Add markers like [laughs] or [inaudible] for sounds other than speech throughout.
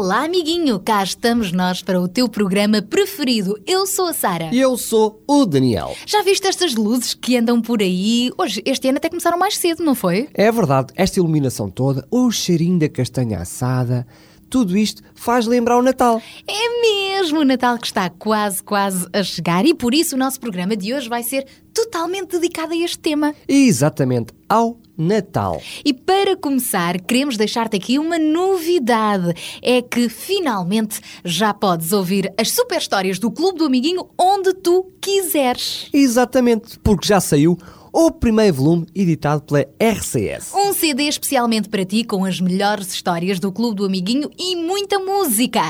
Olá, amiguinho, cá estamos nós para o teu programa preferido. Eu sou a Sara. E eu sou o Daniel. Já viste estas luzes que andam por aí? Hoje, este ano até começaram mais cedo, não foi? É verdade, esta iluminação toda, o cheirinho da castanha assada, tudo isto faz lembrar o Natal. É mesmo o Natal que está quase, quase a chegar e por isso o nosso programa de hoje vai ser totalmente dedicado a este tema. Exatamente, ao Natal. E para começar, queremos deixar-te aqui uma novidade: é que finalmente já podes ouvir as super histórias do Clube do Amiguinho onde tu quiseres. Exatamente, porque já saiu o primeiro volume editado pela RCS. Um CD especialmente para ti com as melhores histórias do Clube do Amiguinho e muita música.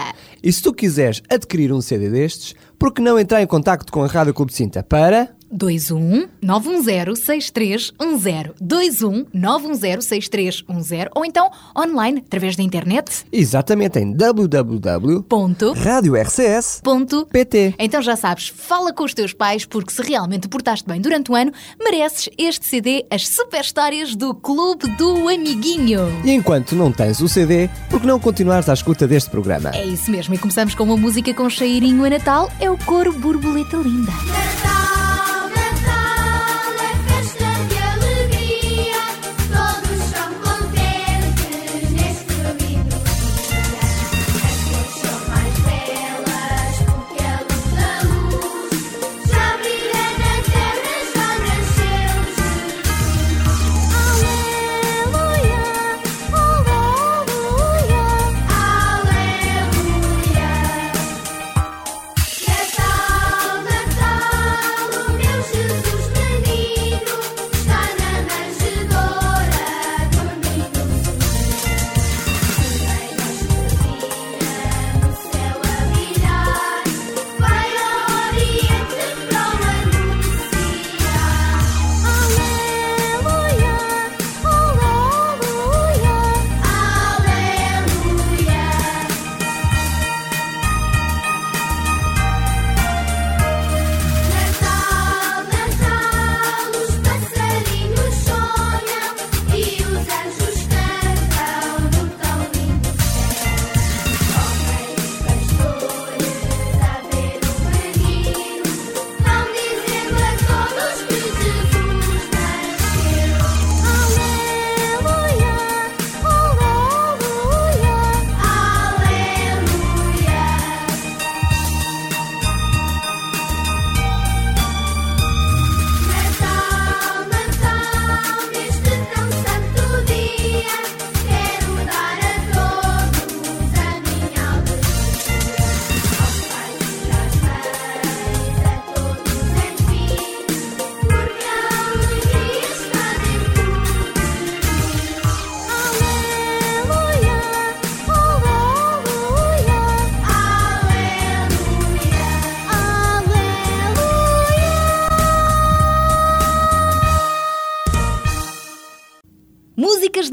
E se tu quiseres adquirir um CD destes, por que não entrar em contacto com a Rádio Clube de Cinta para... 21 910 6310 21 910 6310 ou então online através da internet. Exatamente em www.radiorcs.pt. Então já sabes, fala com os teus pais porque se realmente portaste bem durante o ano, mereces este CD As Super Histórias do Clube do Amiguinho. E enquanto não tens o CD, por que não continuares à escuta deste programa? É isso mesmo, e começamos com uma música com cheirinho a Natal, é o coro Borboleta Linda.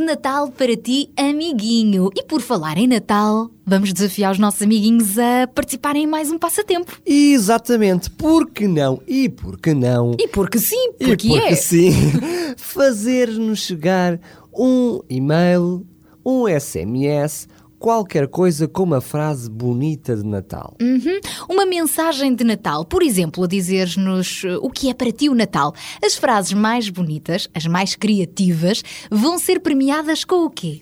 Natal para ti, amiguinho. E por falar em Natal, vamos desafiar os nossos amiguinhos a participarem em mais um passatempo. Exatamente, por que não? E por que não? E porque sim, E porque, porque é. sim, [laughs] fazer-nos chegar um e-mail, um SMS, qualquer coisa com uma frase bonita de Natal. Uhum. Uma mensagem de Natal, por exemplo, a dizer-nos uh, o que é para ti o Natal. As frases mais bonitas, as mais criativas, vão ser premiadas com o quê?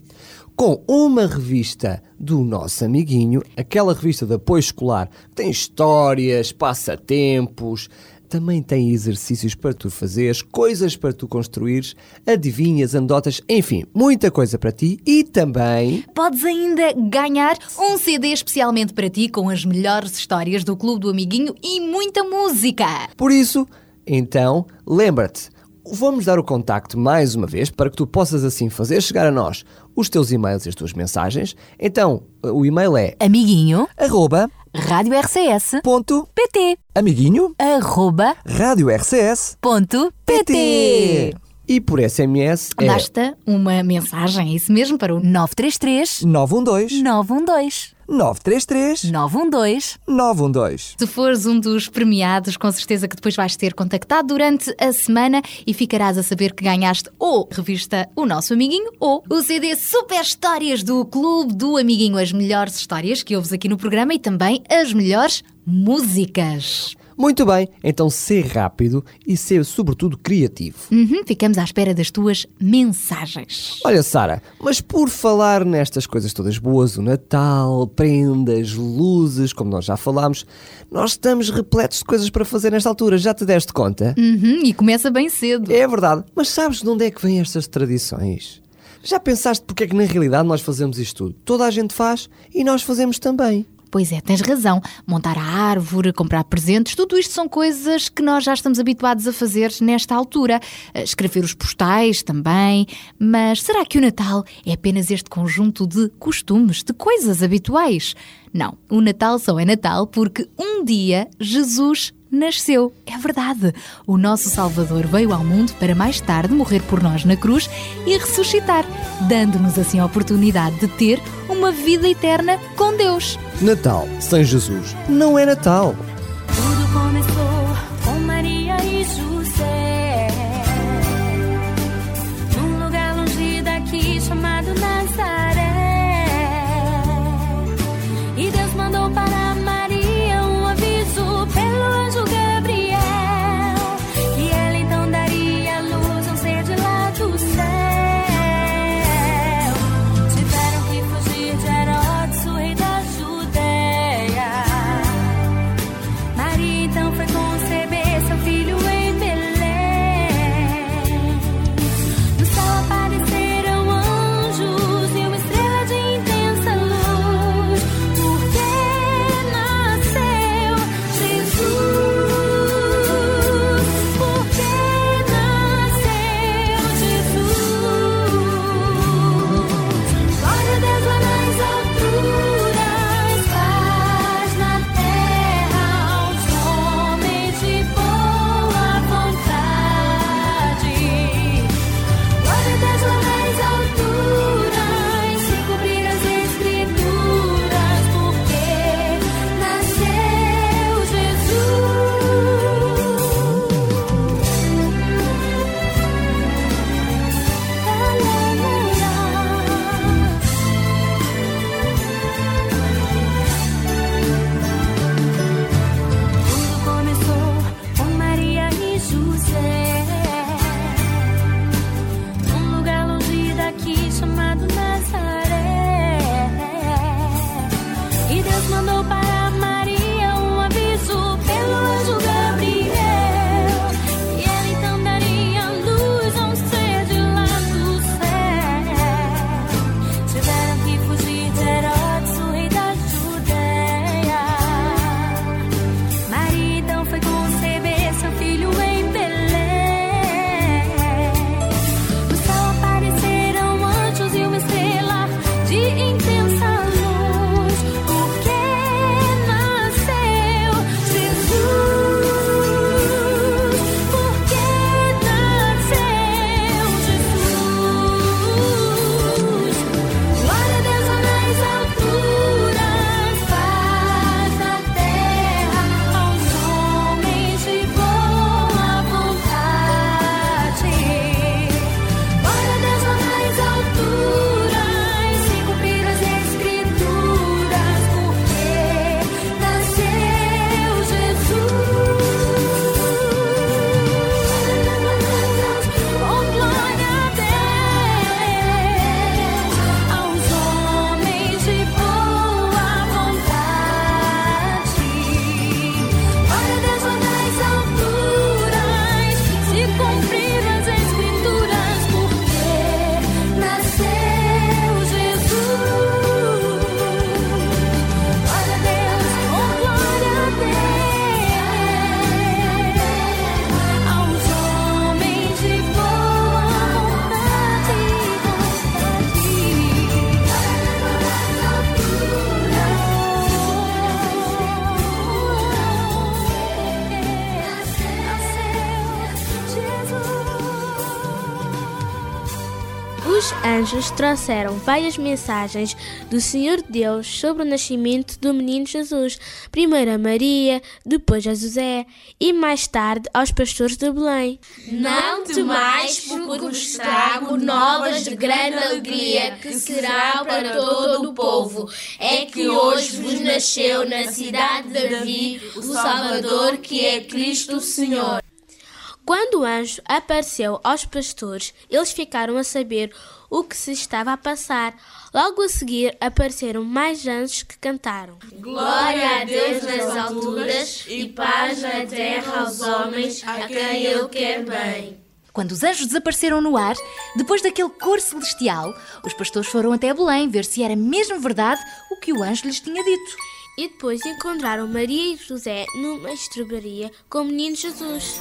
Com uma revista do nosso amiguinho, aquela revista de apoio escolar que tem histórias, passatempos, também tem exercícios para tu fazeres, coisas para tu construires, adivinhas, anedotas, enfim, muita coisa para ti e também. Podes ainda ganhar um CD especialmente para ti com as melhores histórias do Clube do Amiguinho e muita música. Por isso, então, lembra-te, vamos dar o contacto mais uma vez para que tu possas assim fazer chegar a nós os teus e-mails e as tuas mensagens. Então, o e-mail é Amiguinho, arroba Rádio RCS, ponto PT, amiguinho? Arroba, rádio RCS ponto, PT. e por SMS é Basta uma mensagem, é isso mesmo, para o 933 912 912 933 912 912. Se fores um dos premiados, com certeza que depois vais ter contactado durante a semana e ficarás a saber que ganhaste ou revista O Nosso Amiguinho ou o CD Super Histórias do Clube do Amiguinho. As melhores histórias que ouves aqui no programa e também as melhores músicas. Muito bem, então ser rápido e ser sobretudo criativo. Uhum, ficamos à espera das tuas mensagens. Olha, Sara, mas por falar nestas coisas todas boas, o Natal, prendas, luzes, como nós já falámos, nós estamos repletos de coisas para fazer nesta altura, já te deste conta? Uhum, e começa bem cedo. É verdade, mas sabes de onde é que vêm estas tradições? Já pensaste porque é que na realidade nós fazemos isto tudo? Toda a gente faz e nós fazemos também. Pois é, tens razão. Montar a árvore, comprar presentes, tudo isto são coisas que nós já estamos habituados a fazer nesta altura. Eh, Escrever os postais também. Mas será que o Natal é apenas este conjunto de costumes, de coisas habituais? Não, o Natal só é Natal porque um dia Jesus nasceu. É verdade. O nosso Salvador veio ao mundo para mais tarde morrer por nós na cruz e ressuscitar, dando-nos assim a oportunidade de ter uma vida eterna com Deus. Natal sem Jesus não é Natal. Anjos trouxeram várias mensagens do Senhor Deus sobre o nascimento do menino Jesus, primeiro a Maria, depois a José e mais tarde aos pastores de Belém. Não temais, porque vos trago novas de grande alegria, que será para todo o povo. É que hoje vos nasceu na cidade de Davi o Salvador, que é Cristo Senhor. Quando o anjo apareceu aos pastores, eles ficaram a saber o que se estava a passar. Logo a seguir apareceram mais anjos que cantaram. Glória a Deus nas alturas e paz na terra aos homens a quem Ele quer bem. Quando os anjos desapareceram no ar, depois daquele cor celestial, os pastores foram até Belém ver se era mesmo verdade o que o anjo lhes tinha dito. E depois encontraram Maria e José numa estrebaria com o menino Jesus.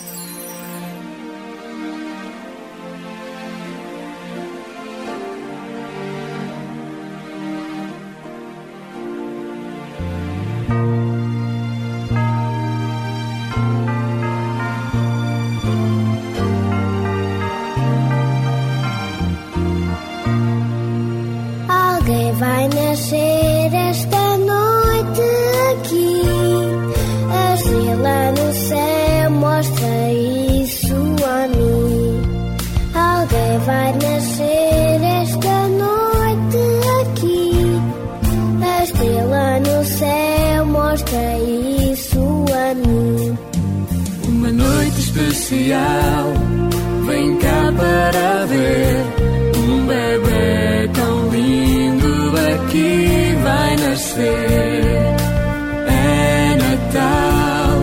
Especial, vem cá para ver um bebê tão lindo aqui vai nascer. É Natal,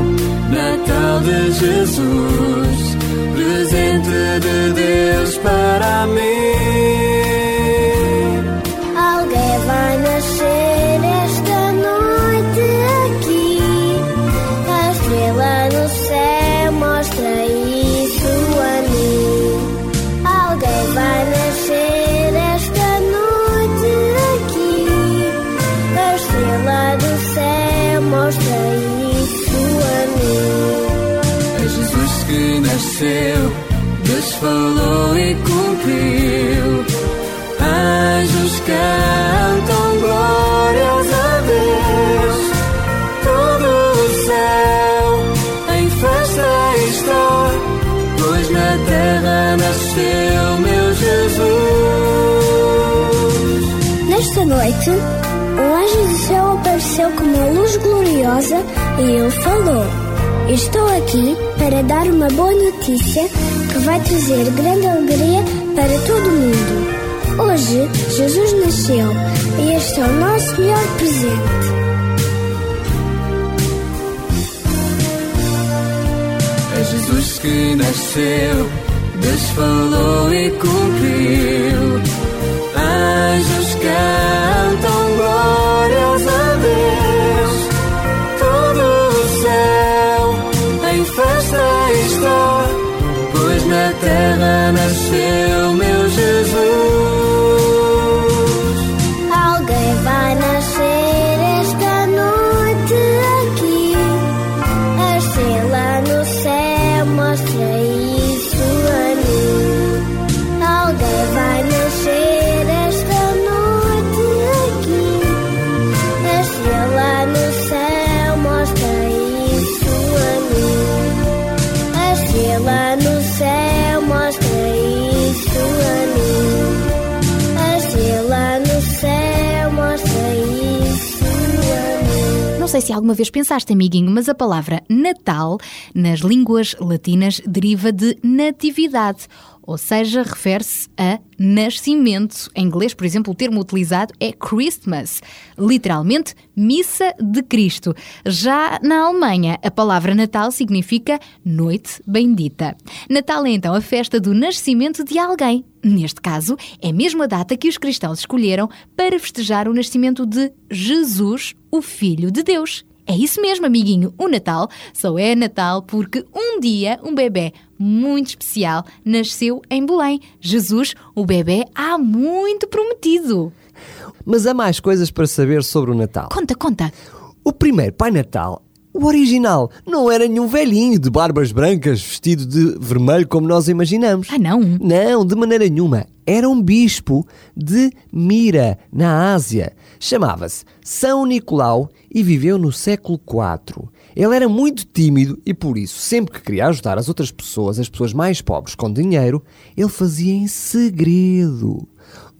Natal de Jesus, presente de Deus para mim. Deus falou e cumpriu. Anjos cantam glórias a Deus. Todo o céu em festa está, pois na terra nasceu meu Jesus. Nesta noite, um anjo do céu apareceu com uma luz gloriosa e ele falou: Estou aqui para dar uma boa notícia que vai trazer grande alegria para todo mundo. Hoje, Jesus nasceu e este é o nosso melhor presente. É Jesus que nasceu, Deus falou e cumpriu. Anjos cantam glórias a Deus. Pois na terra se alguma vez pensaste, amiguinho, mas a palavra Natal, nas línguas latinas, deriva de natividade. Ou seja, refere-se a nascimento. Em inglês, por exemplo, o termo utilizado é Christmas, literalmente missa de Cristo. Já na Alemanha, a palavra Natal significa noite bendita. Natal é então a festa do nascimento de alguém. Neste caso, é mesmo a data que os cristãos escolheram para festejar o nascimento de Jesus, o Filho de Deus. É isso mesmo, amiguinho. O Natal só é Natal porque um dia um bebê muito especial nasceu em Belém. Jesus, o bebê há muito prometido. Mas há mais coisas para saber sobre o Natal. Conta, conta. O primeiro Pai Natal O original não era nenhum velhinho de barbas brancas vestido de vermelho como nós imaginamos. Ah, não? Não, de maneira nenhuma. Era um bispo de Mira, na Ásia. Chamava-se São Nicolau e viveu no século IV. Ele era muito tímido e por isso, sempre que queria ajudar as outras pessoas, as pessoas mais pobres com dinheiro, ele fazia em segredo.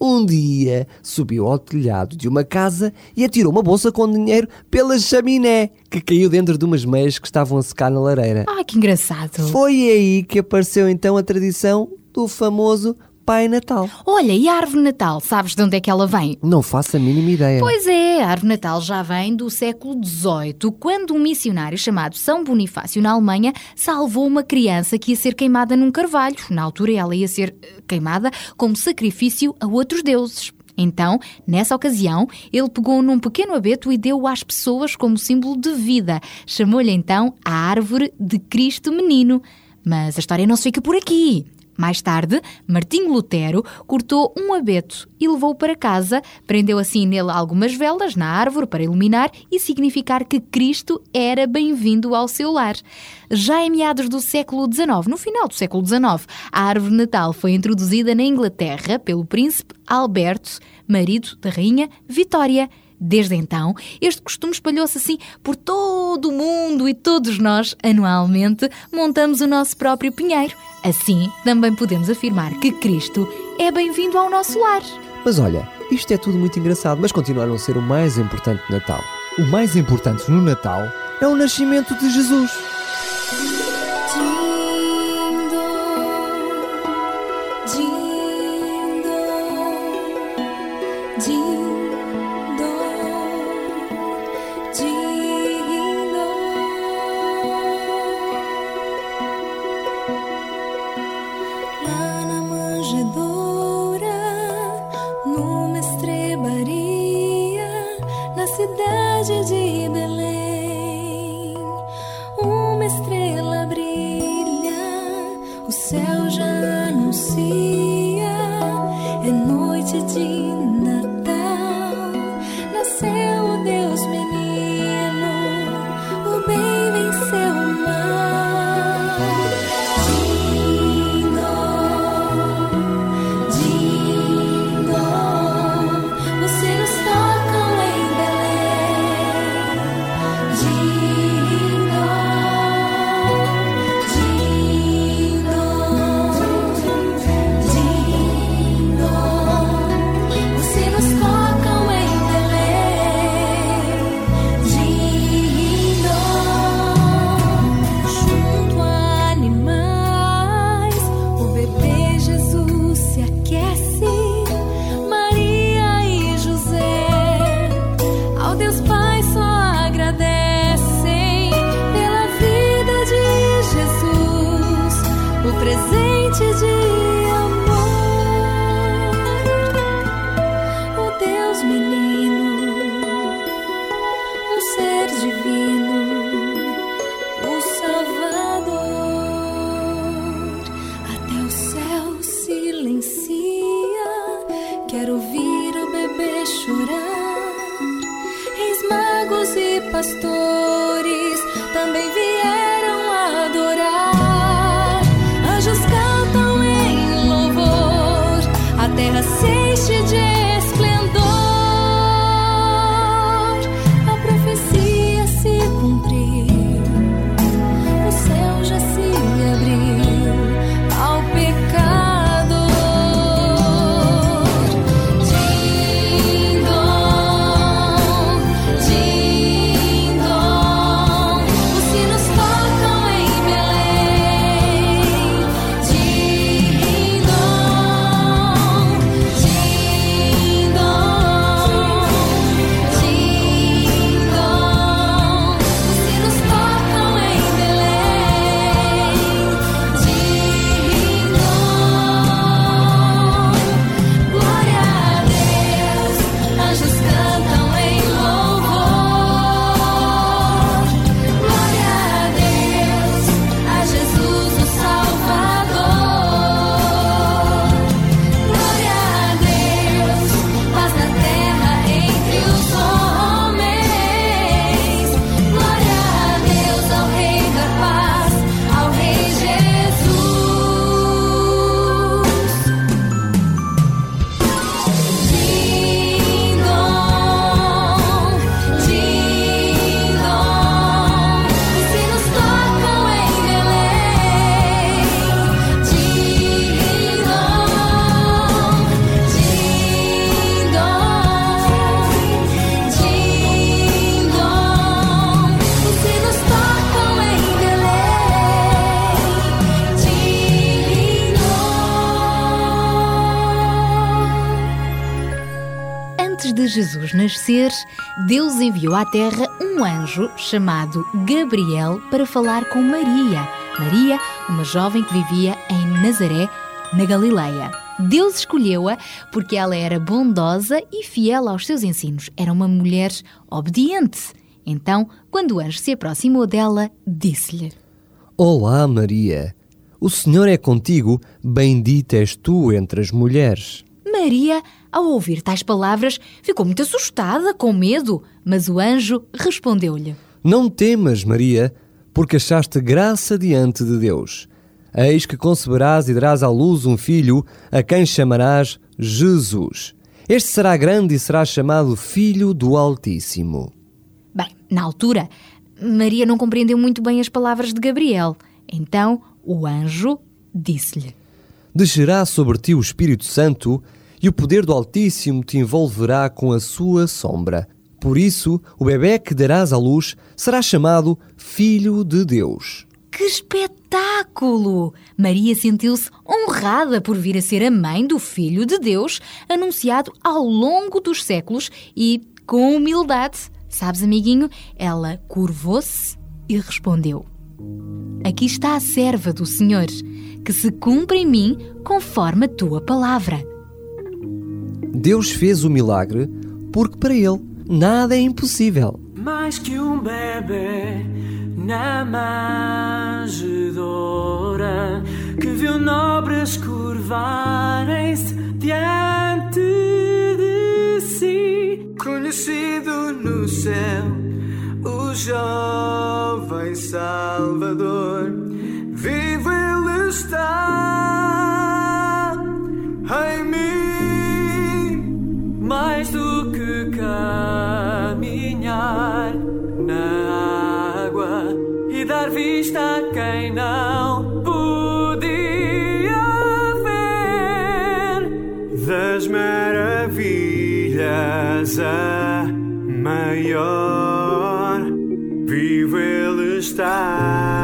Um dia subiu ao telhado de uma casa e atirou uma bolsa com dinheiro pela chaminé, que caiu dentro de umas meias que estavam a secar na lareira. Ah, que engraçado. Foi aí que apareceu então a tradição do famoso Pai Natal. Olha, e a árvore Natal, sabes de onde é que ela vem? Não faço a mínima ideia. Pois é, a árvore Natal já vem do século XVIII, quando um missionário chamado São Bonifácio, na Alemanha, salvou uma criança que ia ser queimada num carvalho. Na altura, ela ia ser eh, queimada como sacrifício a outros deuses. Então, nessa ocasião, ele pegou num pequeno abeto e deu-o às pessoas como símbolo de vida. Chamou-lhe então a Árvore de Cristo Menino. Mas a história não se fica por aqui. Mais tarde, Martinho Lutero cortou um abeto e levou-o para casa, prendeu assim nele algumas velas na árvore para iluminar e significar que Cristo era bem-vindo ao seu lar. Já em meados do século XIX, no final do século XIX, a árvore Natal foi introduzida na Inglaterra pelo príncipe Alberto, marido da rainha Vitória. Desde então, este costume espalhou-se assim por todo o mundo e todos nós, anualmente, montamos o nosso próprio pinheiro. Assim, também podemos afirmar que Cristo é bem-vindo ao nosso lar. Mas olha, isto é tudo muito engraçado, mas continua a ser o mais importante Natal. O mais importante no Natal é o nascimento de Jesus. Jesus nascer, Deus enviou à terra um anjo chamado Gabriel para falar com Maria. Maria, uma jovem que vivia em Nazaré, na Galileia. Deus escolheu-a porque ela era bondosa e fiel aos seus ensinos. Era uma mulher obediente. Então, quando o anjo se aproximou dela, disse-lhe: Olá, Maria. O Senhor é contigo, bendita és tu entre as mulheres. Maria, ao ouvir tais palavras, ficou muito assustada, com medo, mas o anjo respondeu-lhe: Não temas, Maria, porque achaste graça diante de Deus. Eis que conceberás e darás à luz um filho, a quem chamarás Jesus. Este será grande e será chamado Filho do Altíssimo. Bem, na altura, Maria não compreendeu muito bem as palavras de Gabriel. Então o anjo disse-lhe: Descerá sobre ti o Espírito Santo, e o poder do Altíssimo te envolverá com a sua sombra. Por isso, o bebê que darás à luz será chamado Filho de Deus. Que espetáculo! Maria sentiu-se honrada por vir a ser a mãe do Filho de Deus, anunciado ao longo dos séculos e com humildade. Sabes, amiguinho, ela curvou-se e respondeu: Aqui está a serva do Senhor, que se cumpre em mim conforme a tua palavra. Deus fez o milagre porque para ele nada é impossível. Mais que um bebê na manjedoura que viu nobres curvarem-se diante de si. Conhecido no céu, o jovem Salvador, vivo ele está dar vista a quem não podia ver. Das maravilhas a maior vivo ele está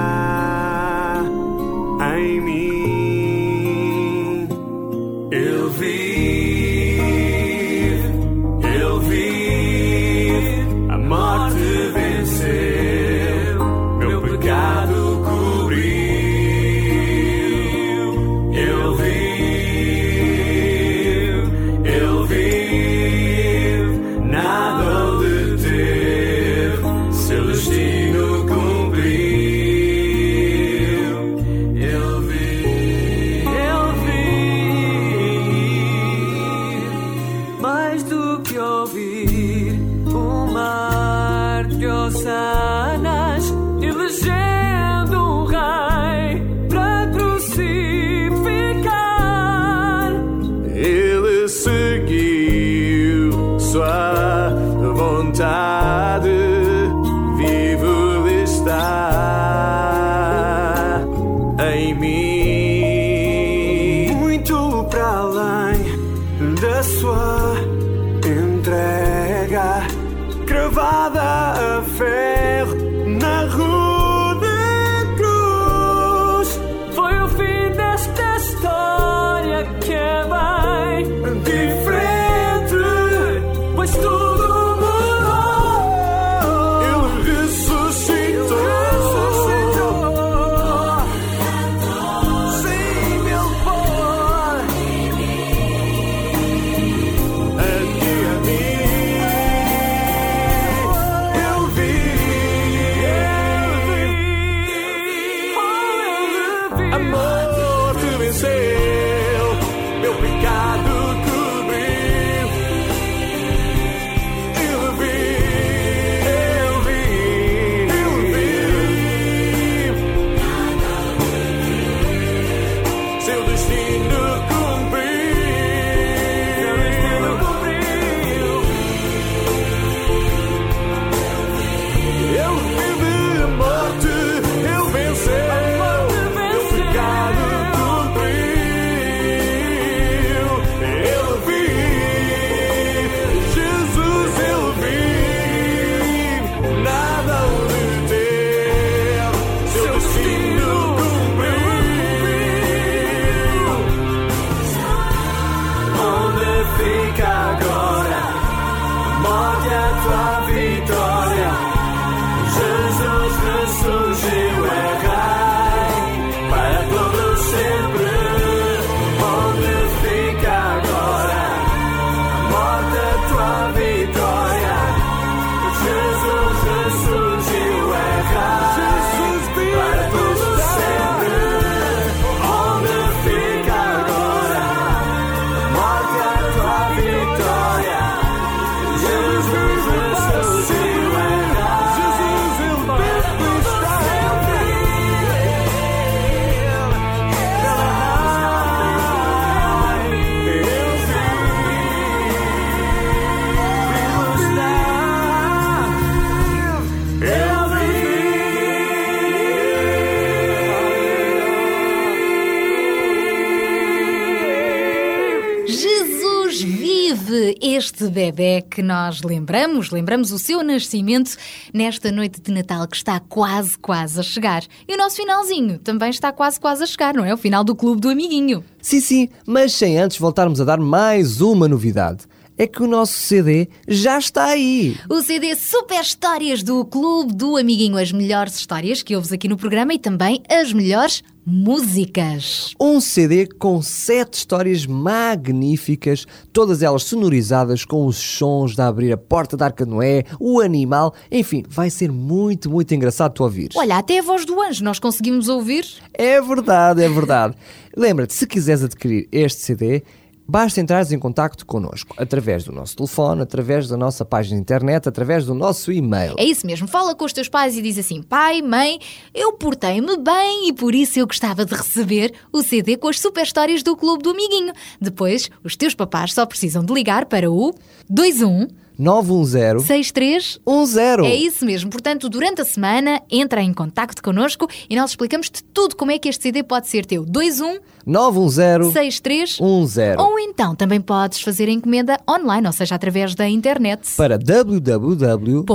este bebê que nós lembramos, lembramos o seu nascimento nesta noite de Natal que está quase, quase a chegar. E o nosso finalzinho também está quase, quase a chegar, não é? O final do Clube do Amiguinho. Sim, sim, mas sem antes voltarmos a dar mais uma novidade. É que o nosso CD já está aí. O CD Super Histórias do Clube do Amiguinho, as melhores histórias que ouves aqui no programa e também as melhores músicas. Um CD com sete histórias magníficas, todas elas sonorizadas com os sons de abrir a porta da Arca de Noé, o animal, enfim, vai ser muito, muito engraçado tu ouvir. Olha, até a voz do anjo nós conseguimos ouvir. É verdade, é verdade. Lembra-te, se quiseres adquirir este CD, basta entrares em contacto connosco através do nosso telefone, através da nossa página de internet, através do nosso e-mail. É isso mesmo, fala com os teus pais e diz assim: pai, mãe, eu portei-me bem e por isso eu gostava de receber o CD com as super histórias do Clube do Amiguinho. Depois, os teus papás só precisam de ligar para o 21 910 6310. É isso mesmo. Portanto, durante a semana, entra em contacto connosco e nós explicamos-te tudo como é que este CD pode ser teu. 21 910 6310. Ou então também podes fazer a encomenda online, ou seja, através da internet. Para www.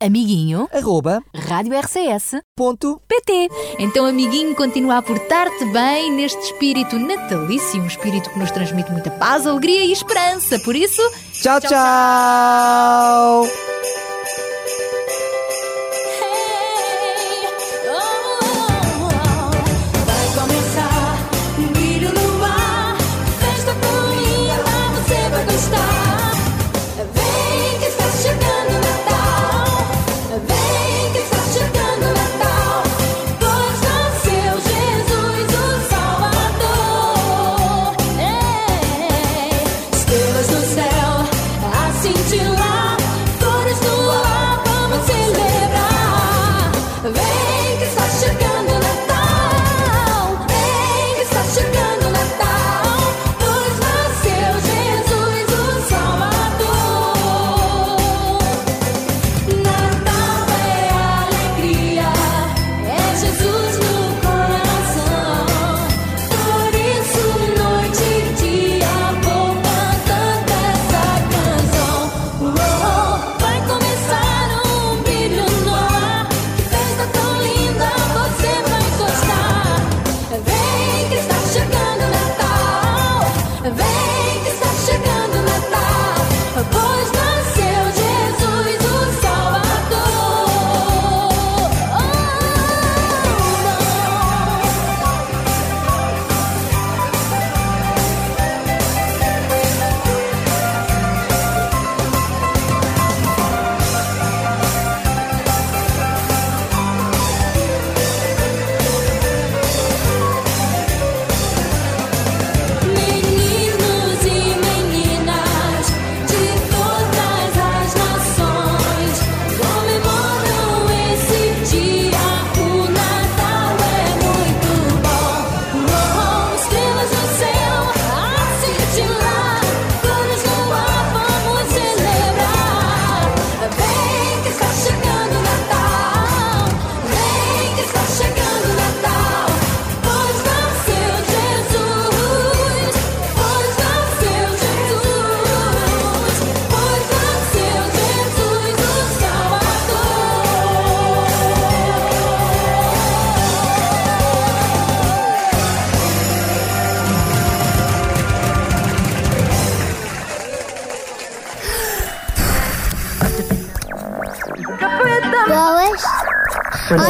Amiguinho. Arroba. Rádio RCS. Ponto. PT. Então, amiguinho, continua a portar-te bem neste espírito natalício, um espírito que nos transmite muita paz, alegria e esperança. Por isso, tchau, tchau. tchau. Vai